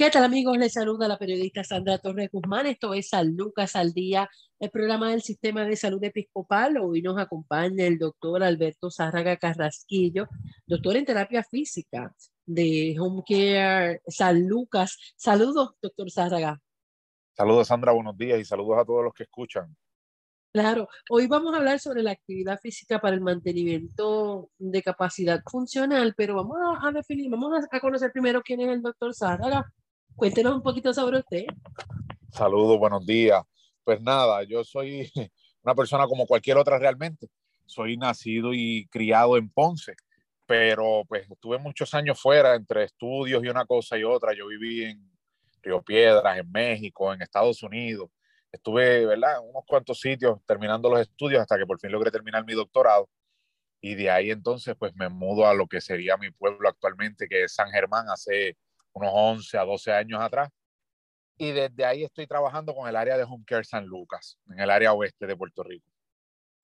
¿Qué tal amigos? Les saluda la periodista Sandra Torres Guzmán. Esto es San Lucas al Día, el programa del Sistema de Salud Episcopal. Hoy nos acompaña el doctor Alberto Zárraga Carrasquillo, doctor en terapia física de Home Care San Lucas. Saludos, doctor Zárraga. Saludos, Sandra. Buenos días y saludos a todos los que escuchan. Claro, hoy vamos a hablar sobre la actividad física para el mantenimiento de capacidad funcional, pero vamos a, definir, vamos a, conocer primero quién es el doctor Zárraga. Cuéntenos un poquito sobre usted. Saludos, buenos días. Pues nada, yo soy una persona como cualquier otra realmente. Soy nacido y criado en Ponce, pero pues estuve muchos años fuera entre estudios y una cosa y otra. Yo viví en Río Piedras, en México, en Estados Unidos. Estuve, ¿verdad?, en unos cuantos sitios terminando los estudios hasta que por fin logré terminar mi doctorado. Y de ahí entonces pues me mudo a lo que sería mi pueblo actualmente, que es San Germán, hace unos 11 a 12 años atrás. Y desde ahí estoy trabajando con el área de Home Care San Lucas, en el área oeste de Puerto Rico.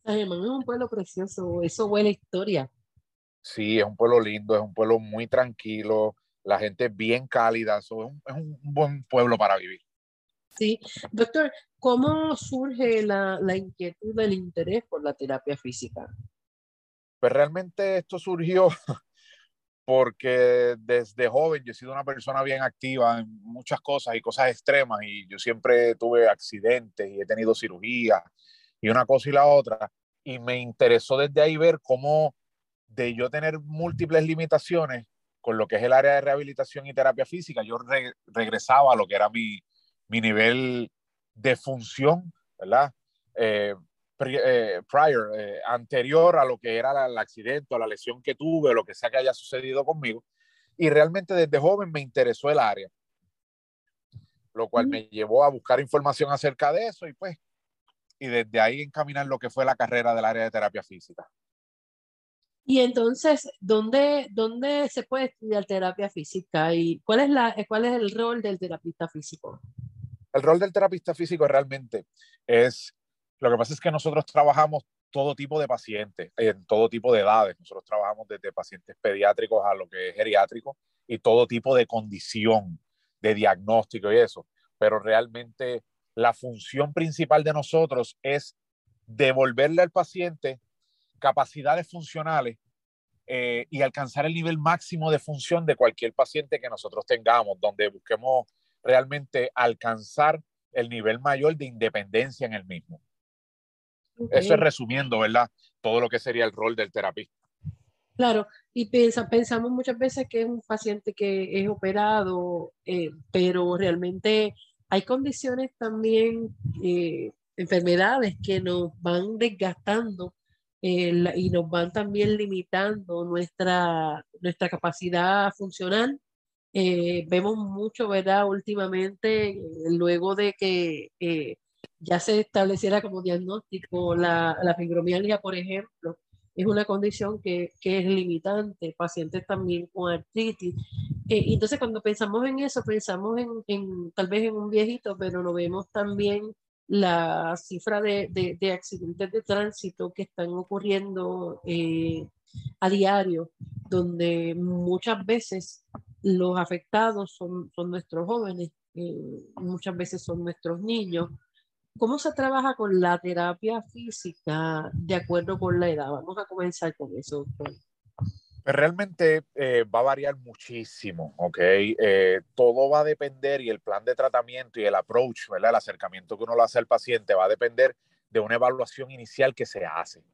San Germán es un pueblo precioso, eso huele historia. Sí, es un pueblo lindo, es un pueblo muy tranquilo, la gente es bien cálida, es, un, es un buen pueblo para vivir. Sí, doctor, ¿cómo surge la, la inquietud del interés por la terapia física? Pues realmente esto surgió porque desde joven yo he sido una persona bien activa en muchas cosas y cosas extremas y yo siempre tuve accidentes y he tenido cirugía y una cosa y la otra y me interesó desde ahí ver cómo de yo tener múltiples limitaciones con lo que es el área de rehabilitación y terapia física, yo regresaba a lo que era mi, mi nivel de función, ¿verdad? Eh, eh, prior, eh, anterior a lo que era el accidente o la lesión que tuve, o lo que sea que haya sucedido conmigo. Y realmente desde joven me interesó el área, lo cual me llevó a buscar información acerca de eso y pues, y desde ahí encaminar lo que fue la carrera del área de terapia física. Y entonces, ¿dónde, ¿dónde se puede estudiar terapia física y cuál es, la, cuál es el rol del terapista físico? El rol del terapista físico realmente es lo que pasa es que nosotros trabajamos todo tipo de pacientes, en todo tipo de edades. Nosotros trabajamos desde pacientes pediátricos a lo que es geriátrico y todo tipo de condición, de diagnóstico y eso. Pero realmente la función principal de nosotros es devolverle al paciente capacidades funcionales eh, y alcanzar el nivel máximo de función de cualquier paciente que nosotros tengamos, donde busquemos realmente alcanzar el nivel mayor de independencia en el mismo. Eso es resumiendo, ¿verdad? Todo lo que sería el rol del terapista. Claro, y pensa, pensamos muchas veces que es un paciente que es operado, eh, pero realmente hay condiciones también, eh, enfermedades que nos van desgastando eh, y nos van también limitando nuestra, nuestra capacidad funcional. vemos mucho, ¿verdad? Últimamente, luego de que ya se estableciera como diagnóstico la, la fibromialgia, por ejemplo, es una condición que, que, es limitante, pacientes también con artritis. Eh, entonces, cuando pensamos en eso, pensamos en, en, tal vez en un viejito, pero no vemos también la cifra de, de, de accidentes de tránsito que están ocurriendo eh, a diario, donde muchas veces los afectados son, son nuestros jóvenes, eh, muchas veces son nuestros niños, ¿Cómo se trabaja con la terapia física de acuerdo con la edad? Vamos a comenzar con eso, doctor. Pues realmente eh, va a variar muchísimo, ¿ok? Eh, todo va a depender y el plan de tratamiento y el approach, ¿verdad? El acercamiento que uno le hace al paciente va a depender de una evaluación inicial que se hace.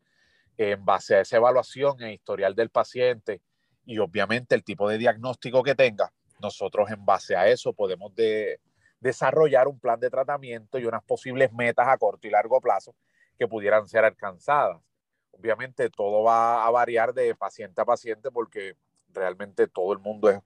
En base a esa evaluación, el historial del paciente y obviamente el tipo de diagnóstico que tenga, nosotros en base a eso podemos de, desarrollar un plan de tratamiento y unas posibles metas a corto y largo plazo que pudieran ser alcanzadas. Obviamente todo va a variar de paciente a paciente porque realmente todo el mundo es,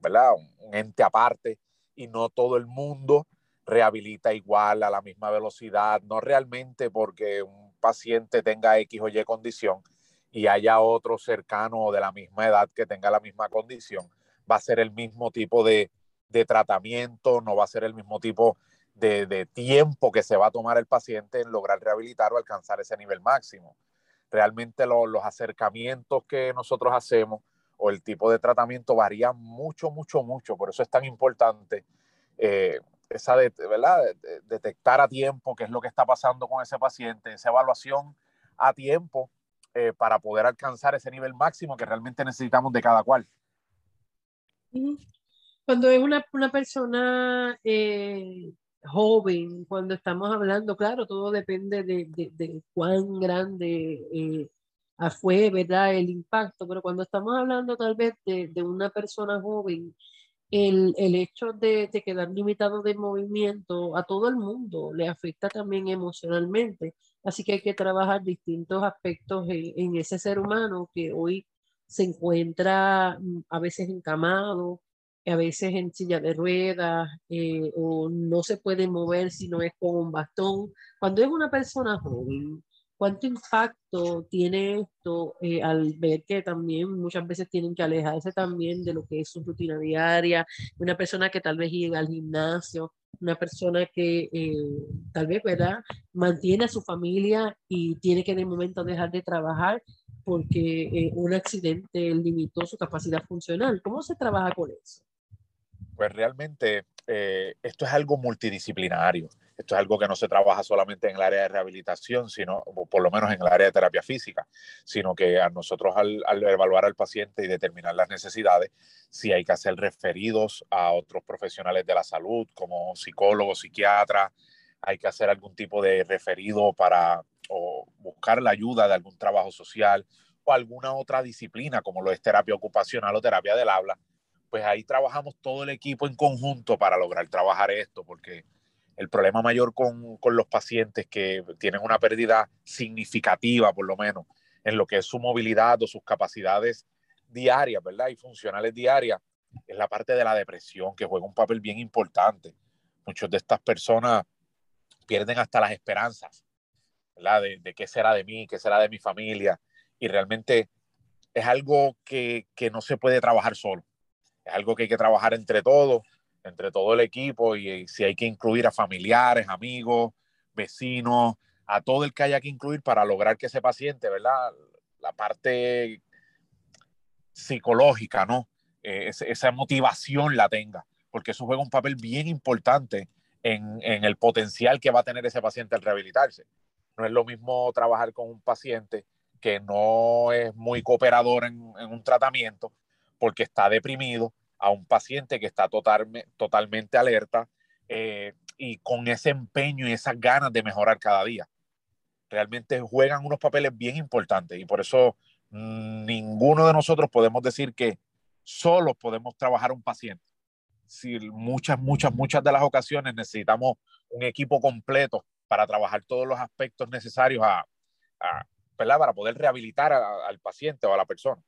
¿verdad? Un ente aparte y no todo el mundo rehabilita igual a la misma velocidad, no realmente porque un paciente tenga X o Y condición y haya otro cercano de la misma edad que tenga la misma condición, va a ser el mismo tipo de, de tratamiento, no va a ser el mismo tipo de, de, tiempo que se va a tomar el paciente en lograr rehabilitar o alcanzar ese nivel máximo. Realmente lo, los acercamientos que nosotros hacemos o el tipo de tratamiento varía mucho, mucho, mucho. Por eso es tan importante eh, esa ¿verdad? detectar a tiempo qué es lo que está pasando con ese paciente, esa evaluación a tiempo eh, para poder alcanzar ese nivel máximo que realmente necesitamos de cada cual. Cuando es una, una persona eh, joven, cuando estamos hablando, claro, todo depende de, de, cuán grande eh, fue, ¿verdad? El impacto, pero cuando estamos hablando tal vez de, de una persona joven, el, el hecho de, de, quedar limitado de movimiento a todo el mundo le afecta también emocionalmente. Así que hay que trabajar distintos aspectos en, en ese ser humano que hoy se encuentra mm, a veces encamado, a veces en silla de ruedas eh, o no se puede mover si no es con un bastón. Cuando es una persona joven, ¿cuánto impacto tiene esto eh, al ver que también muchas veces tienen que alejarse también de lo que es su rutina diaria? Una persona que tal vez llega al gimnasio, una persona que eh, tal vez, ¿verdad? Mantiene a su familia y tiene que en el momento dejar de trabajar porque eh, un accidente limitó su capacidad funcional. ¿Cómo se trabaja con eso? Pues realmente eh, esto es algo multidisciplinario. Esto es algo que no se trabaja solamente en el área de rehabilitación, sino por lo menos en el área de terapia física, sino que a nosotros al, al, evaluar al paciente y determinar las necesidades, si hay que hacer referidos a otros profesionales de la salud, como psicólogos, psiquiatras, hay que hacer algún tipo de referido para o buscar la ayuda de algún trabajo social o alguna otra disciplina, como lo es terapia ocupacional o terapia del habla, pues ahí trabajamos todo el equipo en conjunto para lograr trabajar esto, porque el problema mayor con, con, los pacientes que tienen una pérdida significativa, por lo menos, en lo que es su movilidad o sus capacidades diarias, ¿verdad? Y funcionales diarias, es la parte de la depresión, que juega un papel bien importante. Muchas de estas personas pierden hasta las esperanzas, ¿verdad? De, de qué será de mí, qué será de mi familia. Y realmente es algo que, que no se puede trabajar solo es algo que hay que trabajar entre todos, entre todo el equipo y, si hay que incluir a familiares, amigos, vecinos, a todo el que haya que incluir para lograr que ese paciente, ¿verdad? La parte psicológica, ¿no? Eh, esa motivación la tenga, porque eso juega un papel bien importante en, el potencial que va a tener ese paciente al rehabilitarse. No es lo mismo trabajar con un paciente que no es muy cooperador en un tratamiento porque está deprimido, a un paciente que está total, totalmente alerta eh, y con ese empeño y esas ganas de mejorar cada día. Realmente juegan unos papeles bien importantes y por eso mmm, ninguno de nosotros podemos decir que solo podemos trabajar un paciente. Si muchas, muchas, muchas de las ocasiones necesitamos un equipo completo para trabajar todos los aspectos necesarios a, para poder rehabilitar al paciente o a la persona.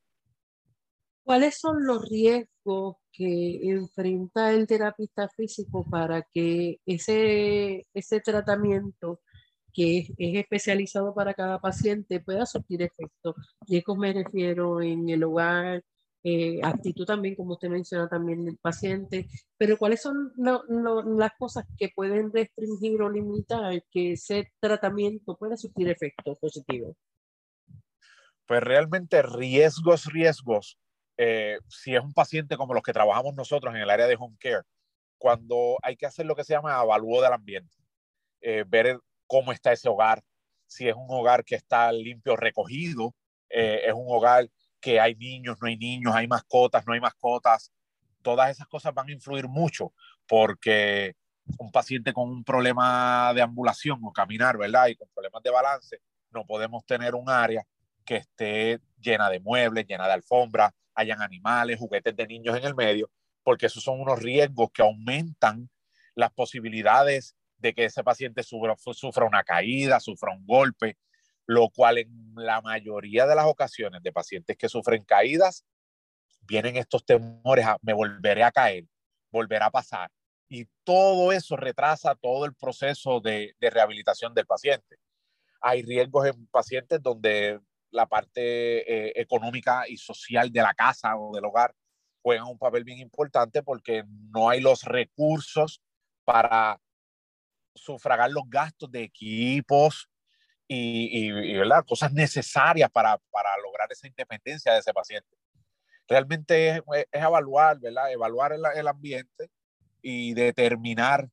¿Cuáles son los riesgos que enfrenta el terapista físico para que ese, ese tratamiento que es, es, especializado para cada paciente pueda surtir efecto? Riesgos me refiero en el hogar, eh, actitud también, como usted menciona también del paciente, pero ¿cuáles son lo, lo, las cosas que pueden restringir o limitar que ese tratamiento pueda surtir efecto positivo? Pues realmente riesgos, riesgos eh, si es un paciente como los que trabajamos nosotros en el área de home care, cuando hay que hacer lo que se llama avalúo del ambiente, eh, ver cómo está ese hogar, si es un hogar que está limpio, recogido, eh, es un hogar que hay niños, no hay niños, hay mascotas, no hay mascotas, todas esas cosas van a influir mucho porque un paciente con un problema de ambulación o caminar, ¿verdad? Y con problemas de balance, no podemos tener un área que esté llena de muebles, llena de alfombras, hayan animales, juguetes de niños en el medio, porque esos son unos riesgos que aumentan las posibilidades de que ese paciente sufra, una caída, sufra un golpe, lo cual en la mayoría de las ocasiones de pacientes que sufren caídas, vienen estos temores a me volveré a caer, volverá a pasar. Y todo eso retrasa todo el proceso de rehabilitación del paciente. Hay riesgos en pacientes donde la parte eh, económica y social de la casa o del hogar juegan un papel bien importante porque no hay los recursos para sufragar los gastos de equipos y, y, cosas necesarias para, para, lograr esa independencia de ese paciente. Realmente es, es evaluar, ¿verdad? evaluar el, el, ambiente y determinar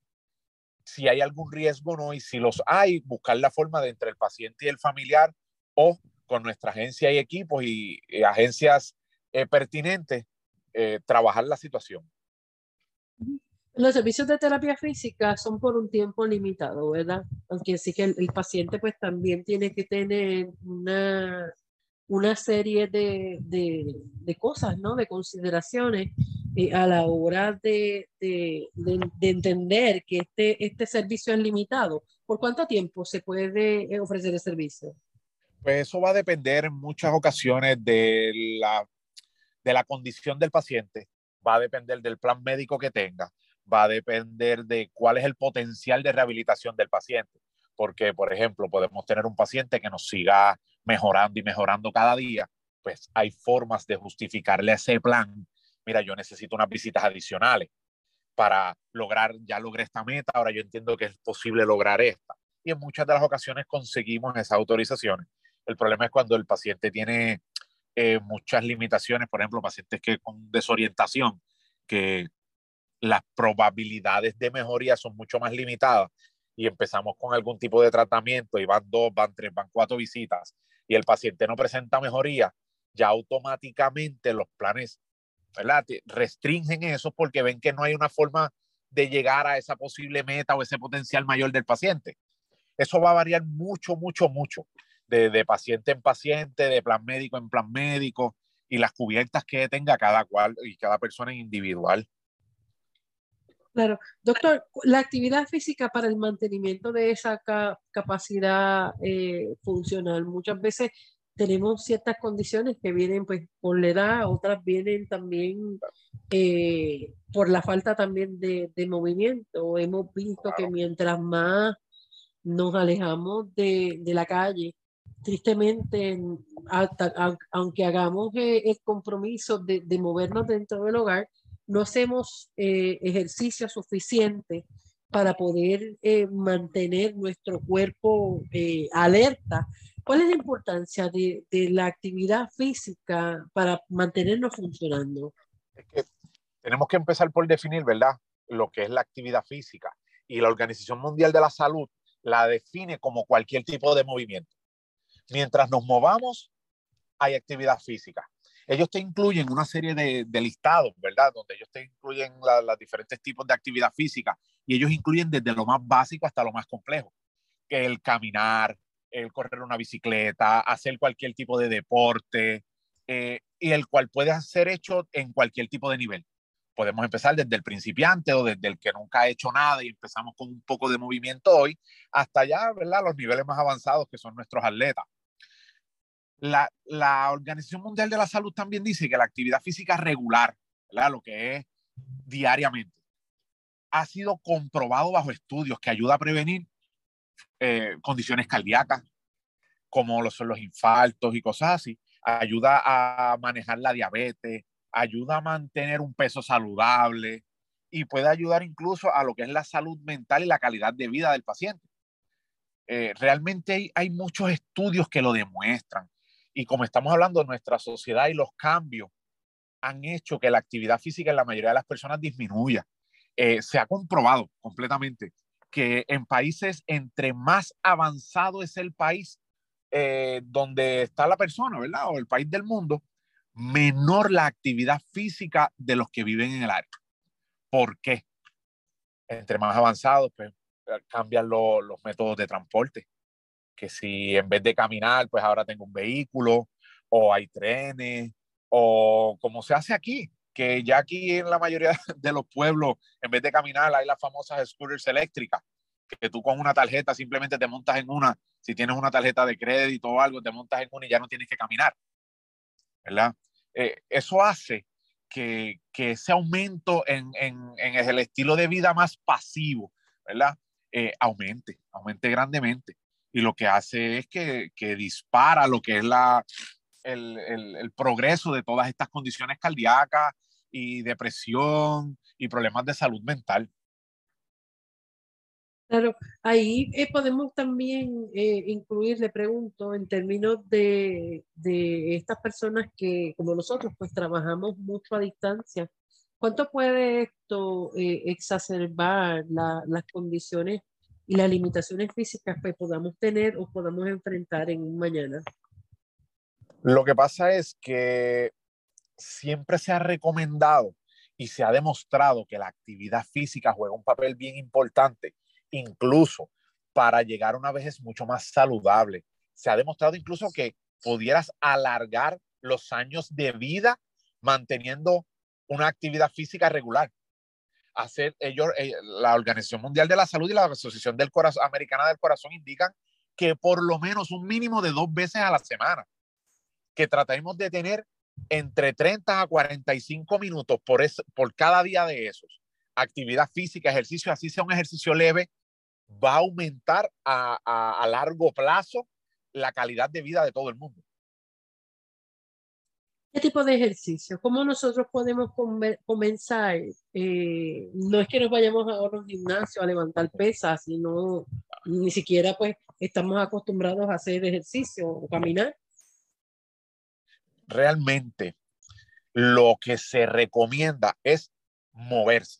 si hay algún riesgo o no y si los hay, buscar la forma de entre el paciente y el familiar o con nuestra agencia y equipos y, agencias eh, pertinentes eh, trabajar la situación. Los servicios de terapia física son por un tiempo limitado, ¿verdad? Aunque sí que el, paciente pues también tiene que tener una, una serie de, de, de cosas, ¿no? De consideraciones eh, a la hora de, de, entender que este, este servicio es limitado. ¿Por cuánto tiempo se puede eh, ofrecer el servicio? Pues eso va a depender en muchas ocasiones de la, de la condición del paciente, va a depender del plan médico que tenga va a depender de cuál es el potencial de rehabilitación del paciente. Porque, por ejemplo, podemos tener un paciente que nos siga mejorando y mejorando cada día, pues hay formas de justificarle ese plan. Mira, yo necesito unas visitas adicionales para lograr, ya logré esta meta, ahora yo entiendo que es posible lograr esta. Y en muchas de las ocasiones conseguimos esas autorizaciones. El problema es cuando el paciente tiene eh, muchas limitaciones, por ejemplo, pacientes que con desorientación, que las probabilidades de mejoría son mucho más limitadas y empezamos con algún tipo de tratamiento y van dos, van tres, van cuatro visitas y el paciente no presenta mejoría, ya automáticamente los planes ¿verdad? restringen eso porque ven que no hay una forma de llegar a esa posible meta o ese potencial mayor del paciente. Eso va a variar mucho, mucho, mucho de, de paciente en paciente, de plan médico en plan médico y las cubiertas que tenga cada cual y cada persona individual. Claro, doctor, la actividad física para el mantenimiento de esa capacidad eh, funcional, muchas veces tenemos ciertas condiciones que vienen pues por la edad, otras vienen también eh, por la falta también de, movimiento. Hemos visto que mientras más nos alejamos de, la calle, tristemente, aunque hagamos eh, el compromiso de, movernos dentro del hogar, no hacemos eh, ejercicio suficiente para poder eh, mantener nuestro cuerpo alerta. ¿Cuál es la importancia de, la actividad física para mantenernos funcionando? tenemos que empezar por definir, ¿verdad? Lo que es la actividad física. Y la Organización Mundial de la Salud la define como cualquier tipo de movimiento. Mientras nos movamos, hay actividad física ellos te incluyen una serie de, listados, ¿verdad? Donde ellos te incluyen los diferentes tipos de actividad física y ellos incluyen desde lo más básico hasta lo más complejo, que el caminar, el correr una bicicleta, hacer cualquier tipo de deporte, eh, y el cual puede ser hecho en cualquier tipo de nivel. Podemos empezar desde el principiante o desde el que nunca ha hecho nada y empezamos con un poco de movimiento hoy, hasta ya, ¿verdad? Los niveles más avanzados que son nuestros atletas. La, Organización Mundial de la Salud también dice que la actividad física regular, lo que es diariamente, ha sido comprobado bajo estudios que ayuda a prevenir eh, condiciones cardíacas, como son los infartos y cosas así, ayuda a manejar la diabetes, ayuda a mantener un peso saludable y puede ayudar incluso a lo que es la salud mental y la calidad de vida del paciente. Eh, realmente hay, muchos estudios que lo demuestran. Y como estamos hablando, nuestra sociedad y los cambios han hecho que la actividad física en la mayoría de las personas disminuya. Eh, se ha comprobado completamente que en países entre más avanzado es el país eh, donde está la persona, ¿verdad? O el país del mundo, menor la actividad física de los que viven en el área. ¿Por qué? Entre más avanzados, pues cambian los métodos de transporte que si en vez de caminar, pues ahora tengo un vehículo, o hay trenes, o como se hace aquí, que ya aquí en la mayoría de los pueblos, en vez de caminar, hay las famosas scooters eléctricas, que tú con una tarjeta simplemente te montas en una, si tienes una tarjeta de crédito o algo, te montas en una y ya no tienes que caminar, ¿verdad? Eh, eso hace que, que, ese aumento en, en, en, el estilo de vida más pasivo, ¿verdad? Eh, aumente, aumente grandemente. Y lo que hace es que, que dispara lo que es la, el, el, progreso de todas estas condiciones cardíacas y depresión y problemas de salud mental. Claro, ahí eh, podemos también eh, incluir, le pregunto, en términos de, de, estas personas que, como nosotros, pues trabajamos mucho a distancia, ¿cuánto puede esto eh, exacerbar la, las condiciones y las limitaciones físicas que podamos tener o podamos enfrentar en un mañana? Lo que pasa es que siempre se ha recomendado y se ha demostrado que la actividad física juega un papel bien importante incluso para llegar a una vejez mucho más saludable. Se ha demostrado incluso que pudieras alargar los años de vida manteniendo una actividad física regular. Hacer ellos, eh, la Organización Mundial de la Salud y la Asociación del Americana del Corazón indican que por lo menos un mínimo de dos veces a la semana, que trataremos de tener entre 30 a 45 minutos por, es, por cada día de esos. Actividad física, ejercicio, así sea un ejercicio leve, va a aumentar a, a largo plazo la calidad de vida de todo el mundo. ¿Qué tipo de ejercicio? ¿Cómo nosotros podemos comenzar? Eh, no es que nos vayamos a un gimnasio a levantar pesas, sino ni siquiera pues estamos acostumbrados a hacer ejercicio o caminar. Realmente lo que se recomienda es moverse.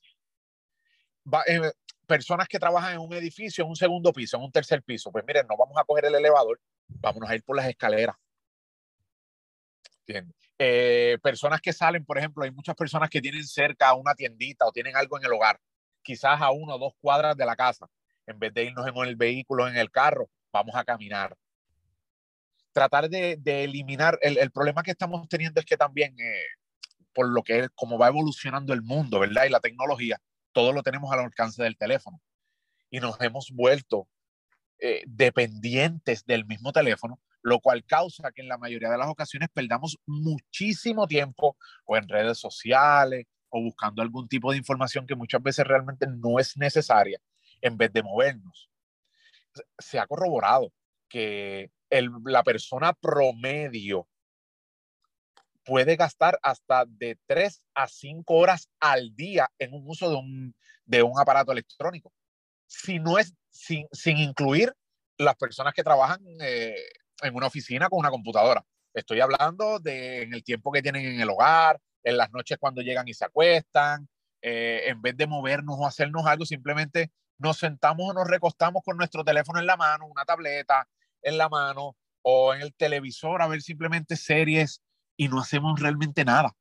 Eh, personas que trabajan en un edificio, en un segundo piso, en un tercer piso, pues miren, no vamos a coger el elevador, vámonos a ir por las escaleras. Eh, personas que salen, por ejemplo, hay muchas personas que tienen cerca una tiendita o tienen algo en el hogar, quizás a uno o dos cuadras de la casa. En vez de irnos en el vehículo, en el carro, vamos a caminar. Tratar de, eliminar, el, el, problema que estamos teniendo es que también, eh, por lo que es, como va evolucionando el mundo, ¿verdad? Y la tecnología, todo lo tenemos al alcance del teléfono. Y nos hemos vuelto eh, dependientes del mismo teléfono, lo cual causa que en la mayoría de las ocasiones perdamos muchísimo tiempo o en redes sociales o buscando algún tipo de información que muchas veces realmente no es necesaria en vez de movernos. Se ha corroborado que el, la persona promedio puede gastar hasta de 3 a 5 horas al día en un uso de un, de un aparato electrónico. Si no es sin, sin incluir las personas que trabajan eh, en una oficina con una computadora. Estoy hablando de en el tiempo que tienen en el hogar, en las noches cuando llegan y se acuestan, eh, en vez de movernos o hacernos algo, simplemente nos sentamos o nos recostamos con nuestro teléfono en la mano, una tableta en la mano o en el televisor a ver simplemente series y no hacemos realmente nada.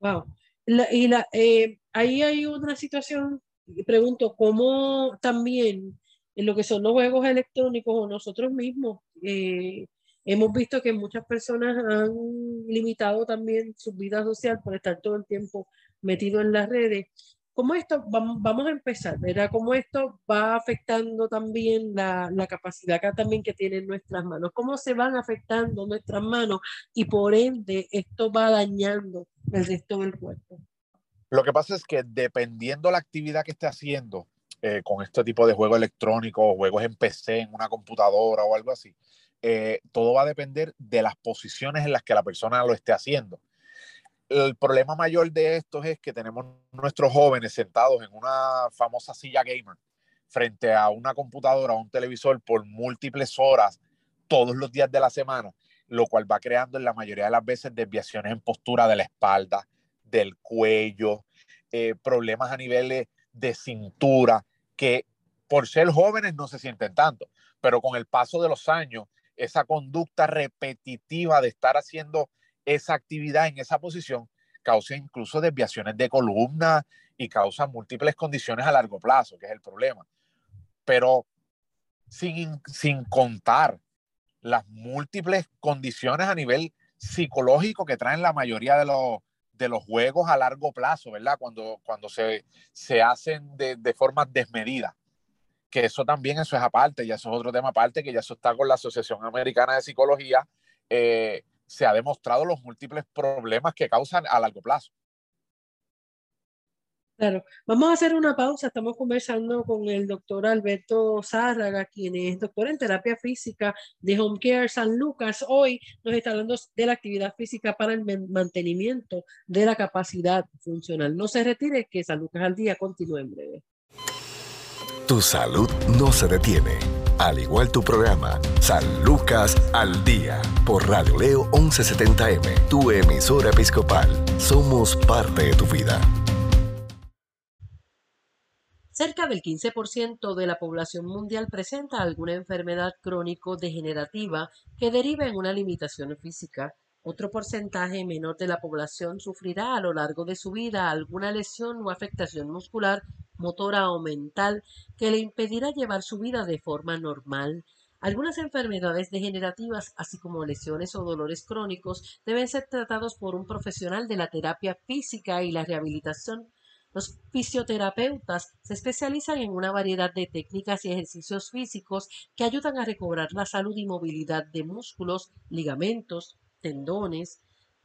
Wow. La, y la, eh, ahí hay una situación, pregunto, ¿cómo también en lo que son los juegos electrónicos o nosotros mismos eh, hemos visto que muchas personas han limitado también su vida social por estar todo el tiempo metido en las redes cómo esto, vamos, a empezar, ¿verdad? Cómo esto va afectando también la, la, capacidad que también que tienen nuestras manos, cómo se van afectando nuestras manos y por ende esto va dañando el resto del cuerpo. Lo que pasa es que dependiendo la actividad que esté haciendo eh, con este tipo de juegos electrónicos, juegos en PC, en una computadora o algo así, eh, todo va a depender de las posiciones en las que la persona lo esté haciendo. El problema mayor de esto es que tenemos nuestros jóvenes sentados en una famosa silla gamer frente a una computadora o un televisor por múltiples horas todos los días de la semana, lo cual va creando en la mayoría de las veces desviaciones en postura de la espalda, del cuello, eh, problemas a nivel de cintura, que por ser jóvenes no se sienten tanto, pero con el paso de los años, esa conducta repetitiva de estar haciendo esa actividad en esa posición causa incluso desviaciones de columna y causa múltiples condiciones a largo plazo, que es el problema. Pero sin, sin contar las múltiples condiciones a nivel psicológico que traen la mayoría de los, de los juegos a largo plazo, ¿verdad? Cuando, cuando se, se hacen de, de forma desmedida. Que eso también, eso es aparte, ya eso es otro tema aparte, que ya eso está con la Asociación Americana de Psicología. Eh, se ha demostrado los múltiples problemas que causan a largo plazo. Claro, vamos a hacer una pausa. Estamos conversando con el doctor Alberto Zárraga, quien es doctor en terapia física de Home Care San Lucas. Hoy nos está hablando de la actividad física para el mantenimiento de la capacidad funcional. No se retire, que San Lucas al día continúe en breve. Tu salud no se detiene. Al igual tu programa, San Lucas al día, por Radio Leo 1170M, tu emisora episcopal. Somos parte de tu vida. Cerca del 15% de la población mundial presenta alguna enfermedad crónico-degenerativa que deriva en una limitación física. Otro porcentaje menor de la población sufrirá a lo largo de su vida alguna lesión o afectación muscular, motora o mental que le impedirá llevar su vida de forma normal. Algunas enfermedades degenerativas, así como lesiones o dolores crónicos, deben ser tratados por un profesional de la terapia física y la rehabilitación los fisioterapeutas se especializan en una variedad de técnicas y ejercicios físicos que ayudan a recobrar la salud y movilidad de músculos, ligamentos, tendones,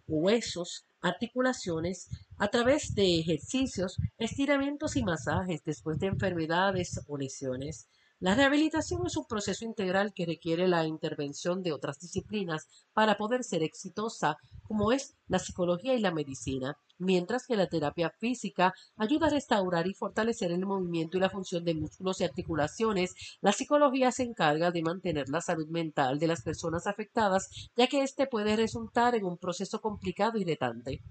huesos, articulaciones, a través de ejercicios, estiramientos y masajes después de enfermedades o lesiones. La rehabilitación es un proceso integral que requiere la intervención de otras disciplinas para poder ser exitosa, como es la psicología y la medicina, mientras que la terapia física ayuda a restaurar y fortalecer el movimiento y la función de músculos y articulaciones. La psicología se encarga de mantener la salud mental de las personas afectadas, ya que éste puede resultar en un proceso complicado y retante.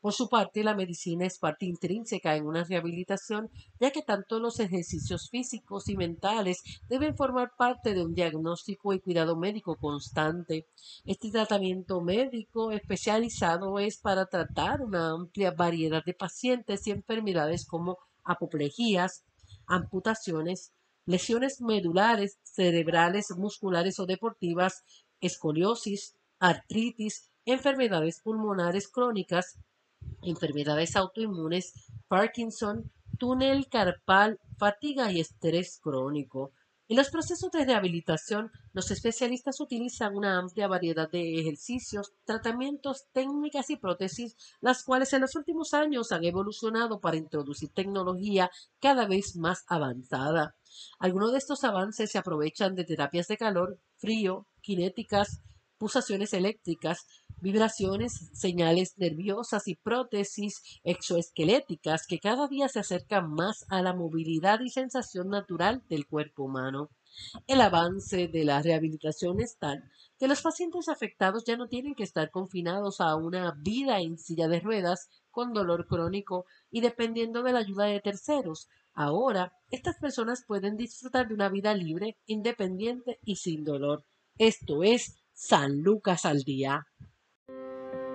Por su parte, la medicina es parte intrínseca en una rehabilitación, ya que tanto los ejercicios físicos y mentales deben formar parte de un diagnóstico y cuidado médico constante. Este tratamiento médico especializado es para tratar una amplia variedad de pacientes y enfermedades como apoplejías, amputaciones, lesiones medulares, cerebrales, musculares o deportivas, escoliosis, artritis, enfermedades pulmonares crónicas, enfermedades autoinmunes, Parkinson, túnel carpal, fatiga y estrés crónico. En los procesos de rehabilitación, los especialistas utilizan una amplia variedad de ejercicios, tratamientos, técnicas y prótesis, las cuales en los últimos años han evolucionado para introducir tecnología cada vez más avanzada. Algunos de estos avances se aprovechan de terapias de calor, frío, cinéticas, pulsaciones eléctricas, vibraciones, señales nerviosas y prótesis exoesqueléticas que cada día se acercan más a la movilidad y sensación natural del cuerpo humano. El avance de la rehabilitación es tal que los pacientes afectados ya no tienen que estar confinados a una vida en silla de ruedas con dolor crónico y dependiendo de la ayuda de terceros. Ahora, estas personas pueden disfrutar de una vida libre, independiente y sin dolor. Esto es San Lucas al día.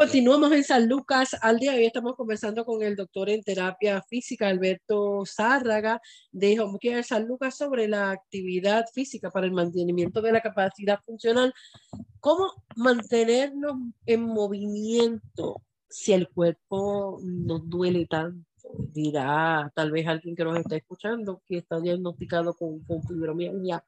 Continuamos en San Lucas al día. Hoy estamos conversando con el doctor en terapia física, Alberto Zárraga, de Home Care San Lucas, sobre la actividad física para el mantenimiento de la capacidad funcional. ¿Cómo mantenernos en movimiento si el cuerpo nos duele tanto? Dirá tal vez alguien que nos está escuchando que está diagnosticado con, con fibromialgia,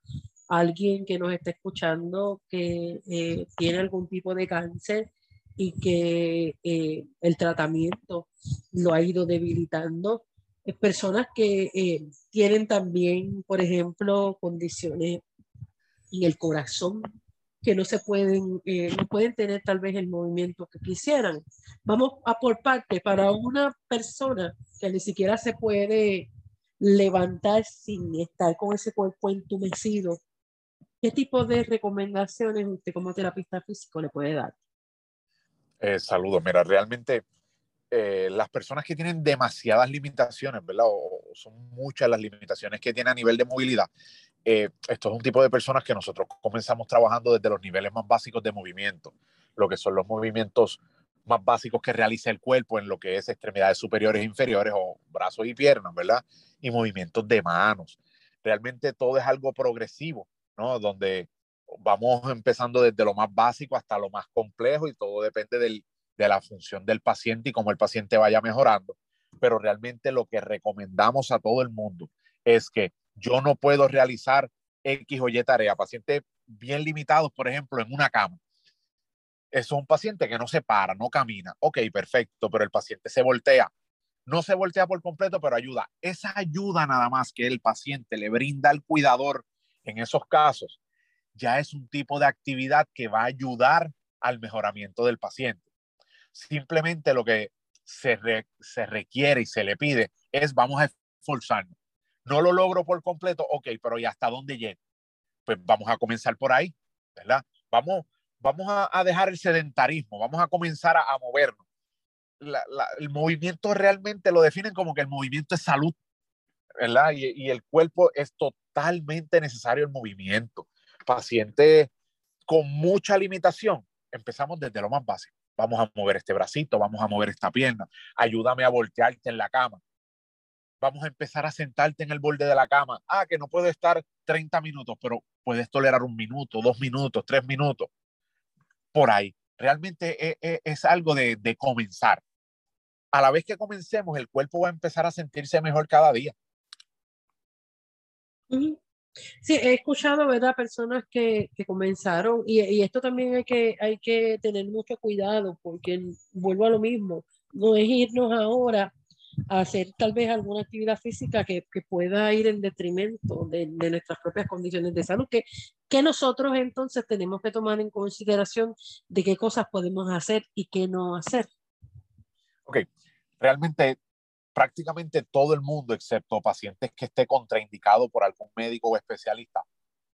alguien que nos está escuchando que eh, tiene algún tipo de cáncer y que eh, el tratamiento lo ha ido debilitando. personas que eh, tienen también, por ejemplo, condiciones en el corazón que no se pueden, eh, no pueden tener tal vez el movimiento que quisieran. Vamos a por parte, para una persona que ni siquiera se puede levantar sin estar con ese cuerpo entumecido, ¿qué tipo de recomendaciones usted como terapista físico le puede dar? Eh, saludos. Mira, realmente eh, las personas que tienen demasiadas limitaciones, ¿verdad? O, son muchas las limitaciones que tiene a nivel de movilidad. Eh, esto es un tipo de personas que nosotros comenzamos trabajando desde los niveles más básicos de movimiento, lo que son los movimientos más básicos que realiza el cuerpo en lo que es extremidades superiores e inferiores o brazos y piernas, ¿verdad? Y movimientos de manos. Realmente todo es algo progresivo, ¿no? Donde vamos empezando desde lo más básico hasta lo más complejo y todo depende del, de la función del paciente y cómo el paciente vaya mejorando. Pero realmente lo que recomendamos a todo el mundo es que yo no puedo realizar X o Y tarea. Pacientes bien limitados, por ejemplo, en una cama. Es un paciente que no se para, no camina. Ok, perfecto, pero el paciente se voltea. No se voltea por completo, pero ayuda. Esa ayuda nada más que el paciente le brinda al cuidador en esos casos, ya es un tipo de actividad que va a ayudar al mejoramiento del paciente. Simplemente lo que se, se requiere y se le pide es vamos a esforzarnos. No lo logro por completo, ok, pero ¿y hasta dónde llego? Pues vamos a comenzar por ahí, ¿verdad? Vamos, vamos a, dejar el sedentarismo, vamos a comenzar a, movernos. el movimiento realmente lo definen como que el movimiento es salud, ¿verdad? Y, el cuerpo es totalmente necesario el movimiento. Paciente con mucha limitación, empezamos desde lo más básico vamos a mover este bracito, vamos a mover esta pierna, ayúdame a voltearte en la cama. Vamos a empezar a sentarte en el borde de la cama. Ah, que no puedo estar 30 minutos, pero puedes tolerar un minuto, dos minutos, tres minutos. Por ahí. Realmente es, e, es algo de, de comenzar. A la vez que comencemos, el cuerpo va a empezar a sentirse mejor cada día. Sí, he escuchado, ¿verdad? Personas que, que comenzaron, y, y, esto también hay que, hay que tener mucho cuidado, porque vuelvo a lo mismo, no es irnos ahora a hacer tal vez alguna actividad física que, que pueda ir en detrimento de, de, nuestras propias condiciones de salud, que, que nosotros entonces tenemos que tomar en consideración de qué cosas podemos hacer y qué no hacer. Ok, realmente prácticamente todo el mundo, excepto pacientes que esté contraindicado por algún médico o especialista,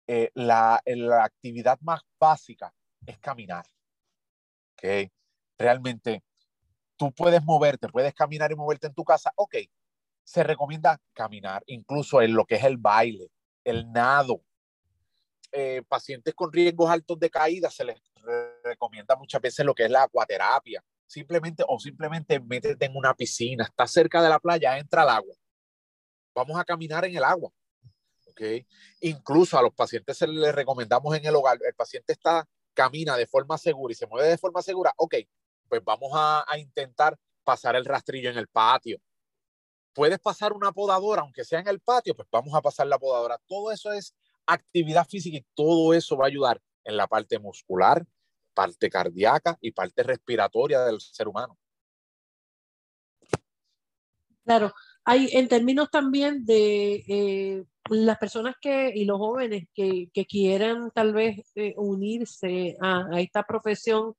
eh, la, la, actividad más básica es caminar. ¿okay? Realmente, tú puedes moverte, puedes caminar y moverte en tu casa, ok. Se recomienda caminar, incluso en lo que es el baile, el nado. Eh, pacientes con riesgos altos de caída se les recomienda muchas veces lo que es la acuaterapia, simplemente o simplemente métete en una piscina, está cerca de la playa, entra al agua. Vamos a caminar en el agua. ¿ok? Incluso a los pacientes se les recomendamos en el hogar, el paciente está, camina de forma segura y se mueve de forma segura, ok, pues vamos a, a intentar pasar el rastrillo en el patio. Puedes pasar una podadora, aunque sea en el patio, pues vamos a pasar la podadora. Todo eso es actividad física y todo eso va a ayudar en la parte muscular, parte cardíaca y parte respiratoria del ser humano. Claro, hay en términos también de eh, las personas que y los jóvenes que, que quieran tal vez eh, unirse a, a, esta profesión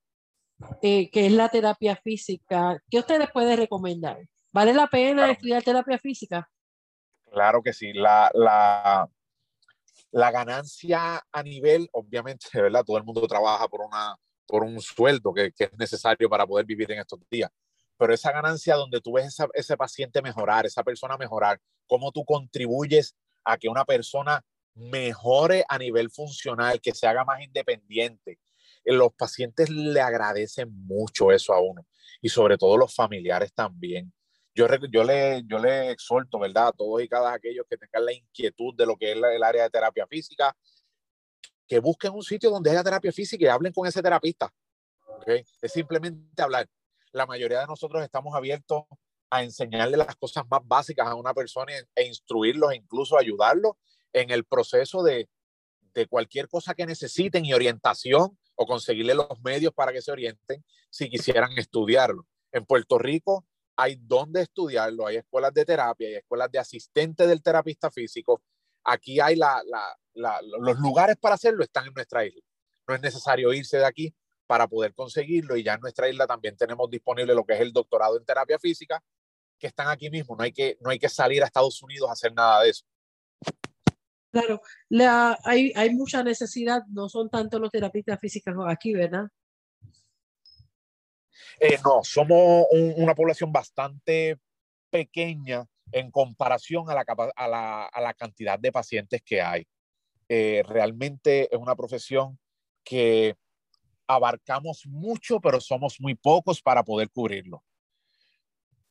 eh, que es la terapia física, ¿qué ustedes pueden recomendar? ¿Vale la pena claro. estudiar terapia física? Claro que sí. La, la, la ganancia a nivel, obviamente, ¿verdad? Todo el mundo trabaja por una, por un sueldo que, que, es necesario para poder vivir en estos días. Pero esa ganancia donde tú ves esa, ese paciente mejorar, esa persona mejorar, cómo tú contribuyes a que una persona mejore a nivel funcional, que se haga más independiente. Los pacientes le agradecen mucho eso a uno y sobre todo los familiares también. Yo, yo, le, yo le exhorto, ¿verdad? A todos y cada aquellos que tengan la inquietud de lo que es el área de terapia física, que busquen un sitio donde haya terapia física y hablen con ese terapista. ¿okay? Es simplemente hablar. La mayoría de nosotros estamos abiertos a enseñarle las cosas más básicas a una persona e instruirlos e incluso ayudarlos en el proceso de cualquier cosa que necesiten y orientación o conseguirle los medios para que se orienten si quisieran estudiarlo. En Puerto Rico hay donde estudiarlo, hay escuelas de terapia, hay escuelas de asistente del terapista físico. Aquí hay la, los lugares para hacerlo están en nuestra isla. No es necesario irse de aquí para poder conseguirlo y ya en nuestra isla también tenemos disponible lo que es el doctorado en terapia física, que están aquí mismo, no hay que, no hay que salir a Estados Unidos a hacer nada de eso. Claro, la, hay, hay mucha necesidad, no son tanto los terapistas físicos aquí, ¿verdad? Eh, no, somos un, una población bastante pequeña en comparación a la cantidad de pacientes que hay. Eh, realmente es una profesión que abarcamos mucho, pero somos muy pocos para poder cubrirlo.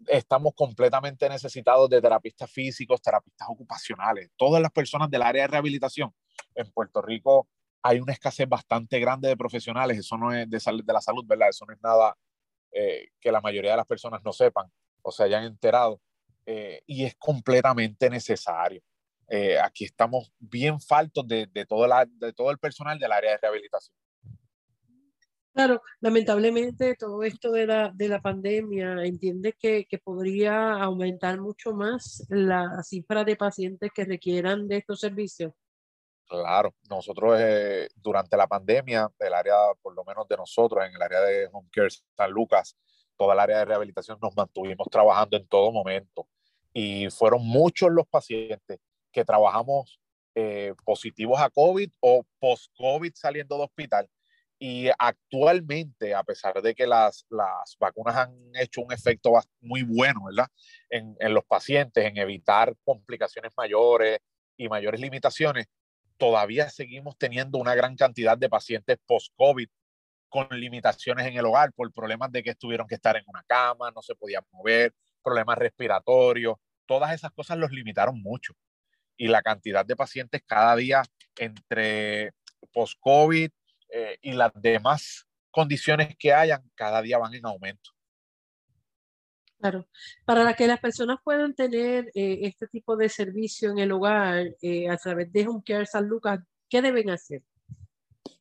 Estamos completamente necesitados de terapistas físicos, terapistas ocupacionales, todas las personas del área de rehabilitación. En Puerto Rico hay una escasez bastante grande de profesionales, eso no es de, de la salud, ¿verdad? Eso no es nada eh, que la mayoría de las personas no sepan o se hayan enterado, eh, y es completamente necesario. Eh, aquí estamos bien faltos de, de, todo la, de todo el personal del área de rehabilitación. Claro, lamentablemente todo esto de la, de la pandemia entiende que, que, podría aumentar mucho más la cifra de pacientes que requieran de estos servicios. Claro, nosotros eh, durante la pandemia, el área, por lo menos de nosotros, en el área de Home Care San Lucas, toda el área de rehabilitación nos mantuvimos trabajando en todo momento. Y fueron muchos los pacientes que trabajamos eh, positivos a COVID o post-COVID saliendo de hospital. Y actualmente, a pesar de que las, las vacunas han hecho un efecto muy bueno, ¿verdad? En, en los pacientes, en evitar complicaciones mayores y mayores limitaciones, todavía seguimos teniendo una gran cantidad de pacientes post-COVID con limitaciones en el hogar por problemas de que tuvieron que estar en una cama, no se podían mover, problemas respiratorios, todas esas cosas los limitaron mucho y la cantidad de pacientes cada día entre post-COVID eh, y las demás condiciones que hayan, cada día van en aumento. Claro, para que las personas puedan tener eh, este tipo de servicio en el hogar eh, a través de Home Care San Lucas, ¿qué deben hacer?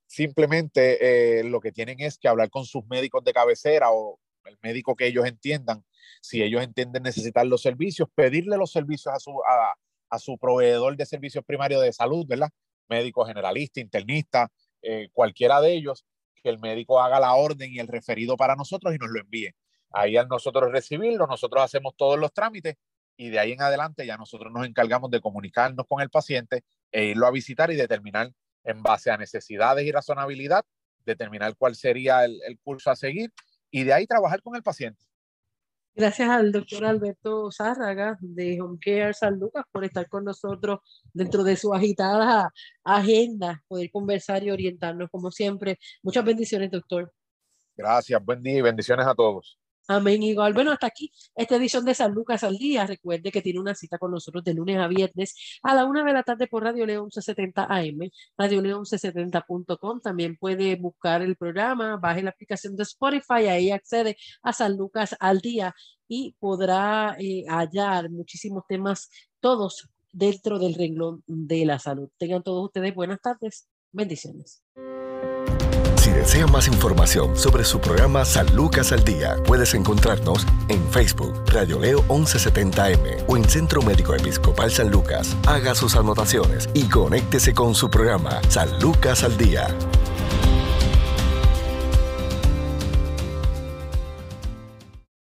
Simplemente eh, lo que tienen es que hablar con sus médicos de cabecera o el médico que ellos entiendan. Si ellos entienden necesitar los servicios, pedirle los servicios a su, a, a su proveedor de servicios primarios de salud, ¿verdad? Médico generalista, internista, cualquiera de ellos, que el médico haga la orden y el referido para nosotros y nos lo envíe. Ahí al nosotros recibirlo, nosotros hacemos todos los trámites y de ahí en adelante ya nosotros nos encargamos de comunicarnos con el paciente e irlo a visitar y determinar en base a necesidades y razonabilidad, determinar cuál sería el, el curso a seguir y de ahí trabajar con el paciente. Gracias al doctor Alberto Zárraga de Home Care San Lucas por estar con nosotros dentro de su agitada agenda, poder conversar y orientarnos como siempre. Muchas bendiciones, doctor. Gracias, buen día y bendiciones a todos. Amén, igual. Bueno, hasta aquí esta edición de San Lucas al Día. Recuerde que tiene una cita con nosotros de lunes a viernes a la una de la tarde por Radio León 1170 AM, Radio León 1170.com. También puede buscar el programa, baje la aplicación de Spotify, ahí accede a San Lucas al Día y podrá eh, hallar muchísimos temas, todos dentro del renglón de la salud. Tengan todos ustedes buenas tardes. Bendiciones. Desea más información sobre su programa San Lucas al Día, puedes encontrarnos en Facebook, Radio Leo 1170M o en Centro Médico Episcopal San Lucas. Haga sus anotaciones y conéctese con su programa San Lucas al Día.